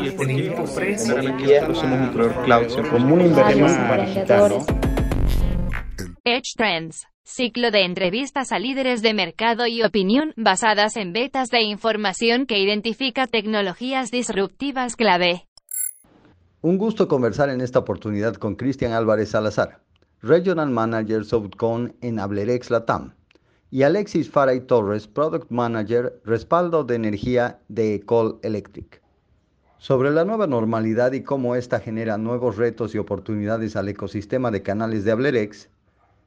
Y el nosotros somos un proveedor cloud como una inversión para digital, Edge Trends, ciclo de entrevistas a líderes de mercado y opinión basadas en betas de información que identifica tecnologías disruptivas clave. Un gusto conversar en esta oportunidad con Cristian Álvarez Salazar, Regional Manager Softcon en Ablerex Latam, y Alexis Faray Torres, Product Manager Respaldo de Energía de Ecol Electric. Sobre la nueva normalidad y cómo esta genera nuevos retos y oportunidades al ecosistema de canales de Ablerex,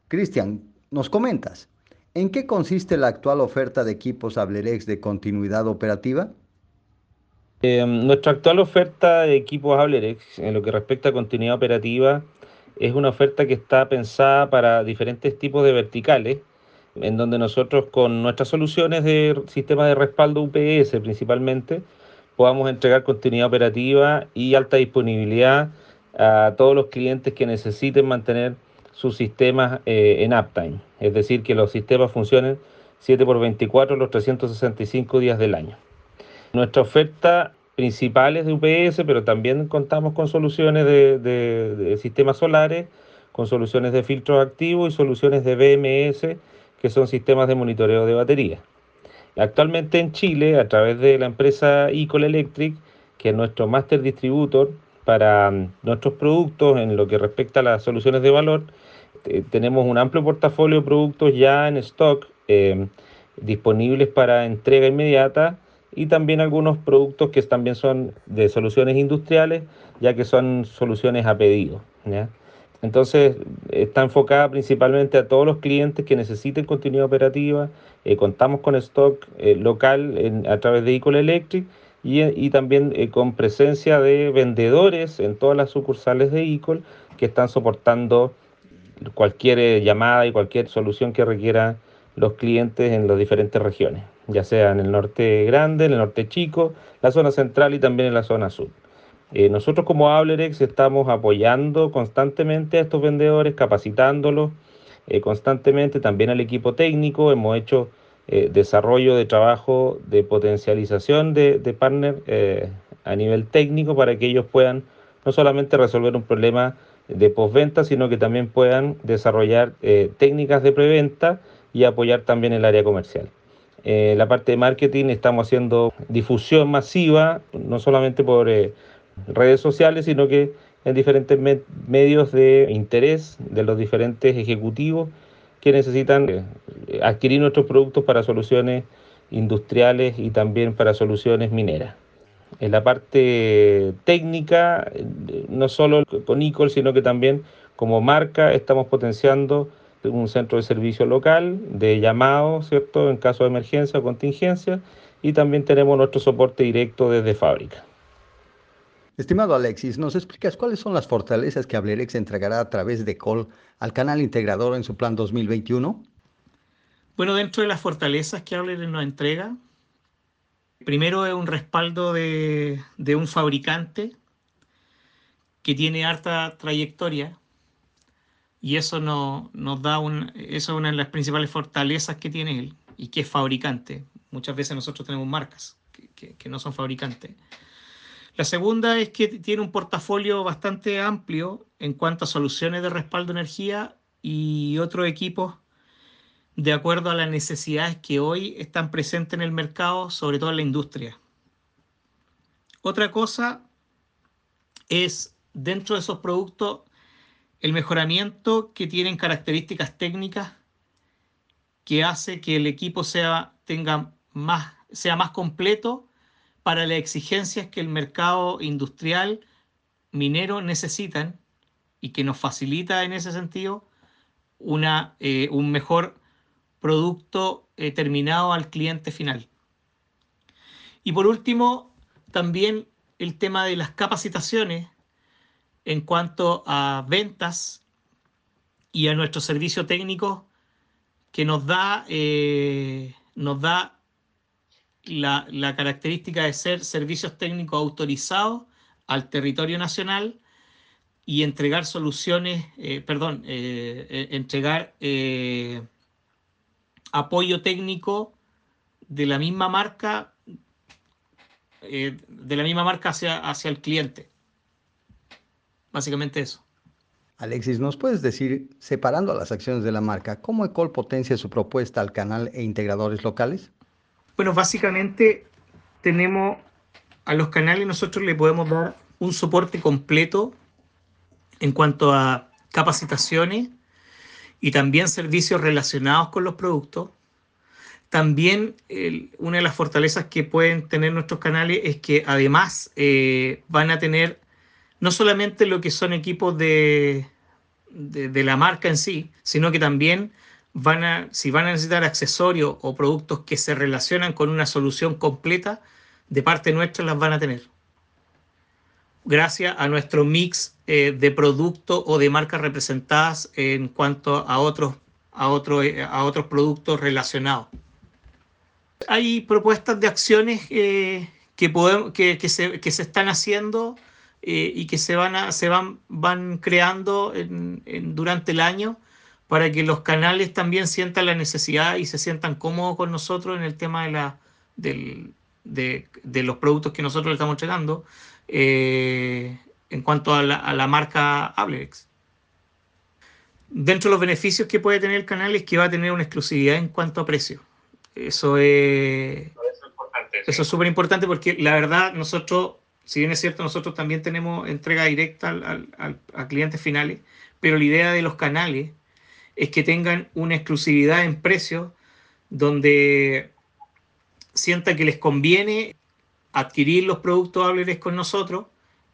Cristian, nos comentas, ¿en qué consiste la actual oferta de equipos Ablerex de continuidad operativa? Eh, nuestra actual oferta de equipos Ablerex en lo que respecta a continuidad operativa es una oferta que está pensada para diferentes tipos de verticales, en donde nosotros con nuestras soluciones de sistema de respaldo UPS principalmente, podamos entregar continuidad operativa y alta disponibilidad a todos los clientes que necesiten mantener sus sistemas eh, en uptime, es decir, que los sistemas funcionen 7 por 24 los 365 días del año. Nuestra oferta principal es de UPS, pero también contamos con soluciones de, sistemas solares, con soluciones de filtros activos y soluciones de BMS, que son sistemas de monitoreo de batería. Actualmente en Chile, a través de la empresa Ecol Electric, que es nuestro master distributor para mm, nuestros productos en lo que respecta a las soluciones de valor, eh, tenemos un amplio portafolio de productos ya en stock eh, disponibles para entrega inmediata y también algunos productos que también son de soluciones industriales, ya que son soluciones a pedido. Entonces, está enfocada principalmente a todos los clientes que necesiten continuidad operativa. Eh, contamos con stock local a través de Ecol Electric y, y también con presencia de vendedores en todas las sucursales de Ecol que están soportando cualquier eh, llamada y cualquier solución que requiera los clientes en las diferentes regiones, ya sea en el norte grande, en el norte chico, la zona central y también en la zona sur. Eh, nosotros como Ablerex estamos apoyando constantemente a estos vendedores, capacitándolos eh, constantemente, también al equipo técnico, hemos hecho desarrollo de trabajo de potencialización de, de partner a nivel técnico para que ellos puedan no solamente resolver un problema de postventa, sino que también puedan desarrollar eh, técnicas de preventa y apoyar también el área comercial. Eh, la parte de marketing estamos haciendo difusión masiva, no solamente por eh, redes sociales, sino que en diferentes medios de interés de los diferentes ejecutivos que necesitan adquirir nuestros productos para soluciones industriales y también para soluciones mineras en la parte técnica, no solo con ICOL, sino que también como marca estamos potenciando un centro de servicio local de llamado, ¿cierto?, en caso de emergencia o contingencia, y también tenemos nuestro soporte directo desde fábrica. Estimado Alexis, ¿nos explicas cuáles son las fortalezas que Ablerex entregará a través de COL al canal integrador en su plan 2021? Bueno, dentro de las fortalezas que Ablerex nos entrega, Primero es un respaldo de, un fabricante que tiene harta trayectoria y eso no, nos da un, eso es una de las principales fortalezas que tiene él y que es fabricante. Muchas veces nosotros tenemos marcas que, que no son fabricantes. La segunda es que tiene un portafolio bastante amplio en cuanto a soluciones de respaldo de energía y otros equipos de acuerdo a las necesidades que hoy están presentes en el mercado, sobre todo en la industria. Otra cosa es dentro de esos productos el mejoramiento que tienen características técnicas que hace que el equipo sea, tenga más, sea más completo para las exigencias que el mercado industrial minero necesitan y que nos facilita en ese sentido una, eh, un mejor producto eh, terminado al cliente final. Y por último, también el tema de las capacitaciones en cuanto a ventas y a nuestro servicio técnico que nos da, eh, nos da la, característica de ser servicios técnicos autorizados al territorio nacional y entregar soluciones, eh, perdón, entregar apoyo técnico de la misma marca eh, de la misma marca hacia, hacia el cliente. Básicamente eso. Alexis, ¿nos puedes decir, separando las acciones de la marca, cómo Ecol potencia su propuesta al canal e integradores locales? Bueno, básicamente tenemos a los canales, nosotros le podemos dar un soporte completo en cuanto a capacitaciones y también servicios relacionados con los productos. También una de las fortalezas que pueden tener nuestros canales es que además eh, van a tener no solamente lo que son equipos de, de, la marca en sí, sino que también van a, si van a necesitar accesorios o productos que se relacionan con una solución completa, de parte nuestra las van a tener. Gracias a nuestro mix eh, de productos o de marcas representadas en cuanto a otros, a, eh, a otros productos relacionados. Hay propuestas de acciones eh, que, podemos, que, que, se, que se están haciendo eh, y que se van, a, se van, van creando en, durante el año para que los canales también sientan la necesidad y se sientan cómodos con nosotros en el tema de, la, del, de, de, los productos que nosotros le estamos entregando eh, en cuanto a la, a la marca Ablerex. Dentro de los beneficios que puede tener el canal es que va a tener una exclusividad en cuanto a precio. Eso es... Eso es súper importante porque la verdad nosotros si bien es cierto, nosotros también tenemos entrega directa a clientes finales, pero la idea de los canales es que tengan una exclusividad en precios donde sientan que les conviene adquirir los productos Hableres con nosotros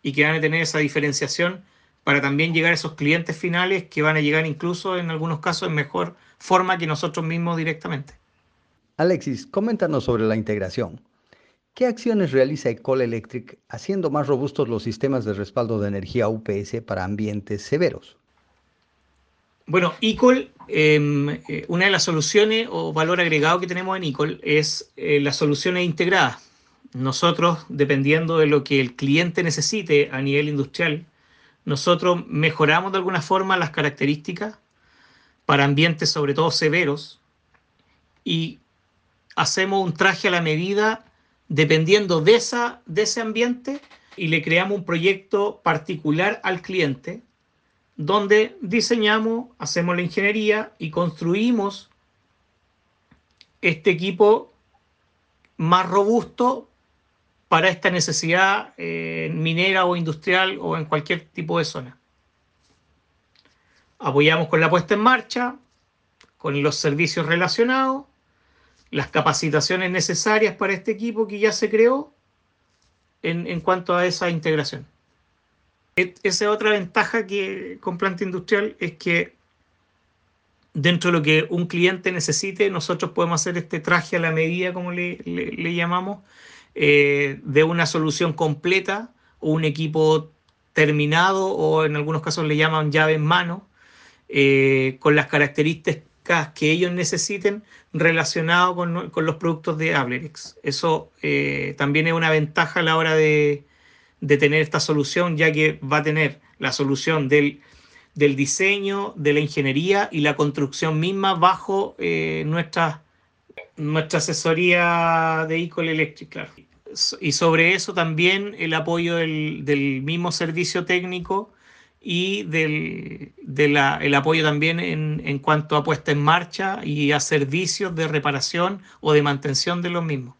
y que van a tener esa diferenciación para también llegar a esos clientes finales que van a llegar incluso en algunos casos en mejor forma que nosotros mismos directamente. Alexis, coméntanos sobre la integración. ¿Qué acciones realiza Ecol Electric haciendo más robustos los sistemas de respaldo de energía UPS para ambientes severos? Bueno, Ecol, em, eh, una de las soluciones o valor agregado que tenemos en Ecol es eh, las soluciones integradas. Nosotros, dependiendo de lo que el cliente necesite a nivel industrial, nosotros mejoramos de alguna forma las características para ambientes sobre todo severos y hacemos un traje a la medida dependiendo de ese ambiente y le creamos un proyecto particular al cliente donde diseñamos, hacemos la ingeniería y construimos este equipo más robusto para esta necesidad eh, minera o industrial o en cualquier tipo de zona. Apoyamos con la puesta en marcha, con los servicios relacionados las capacitaciones necesarias para este equipo que ya se creó en, cuanto a esa integración. Esa otra ventaja que con planta industrial es que dentro de lo que un cliente necesite, nosotros podemos hacer este traje a la medida, como le, llamamos, eh, de una solución completa o un equipo terminado o en algunos casos le llaman llave en mano, eh, con las características que ellos necesiten relacionado con, con los productos de Ablerex. Eso eh, también es una ventaja a la hora de, de, tener esta solución, ya que va a tener la solución del, del diseño, de la ingeniería y la construcción misma bajo eh, nuestra, nuestra asesoría de Ecol Electric. Claro. Y sobre eso también el apoyo del, del mismo servicio técnico y del de el apoyo también en, en cuanto a puesta en marcha y a servicios de reparación o de mantención de los mismos.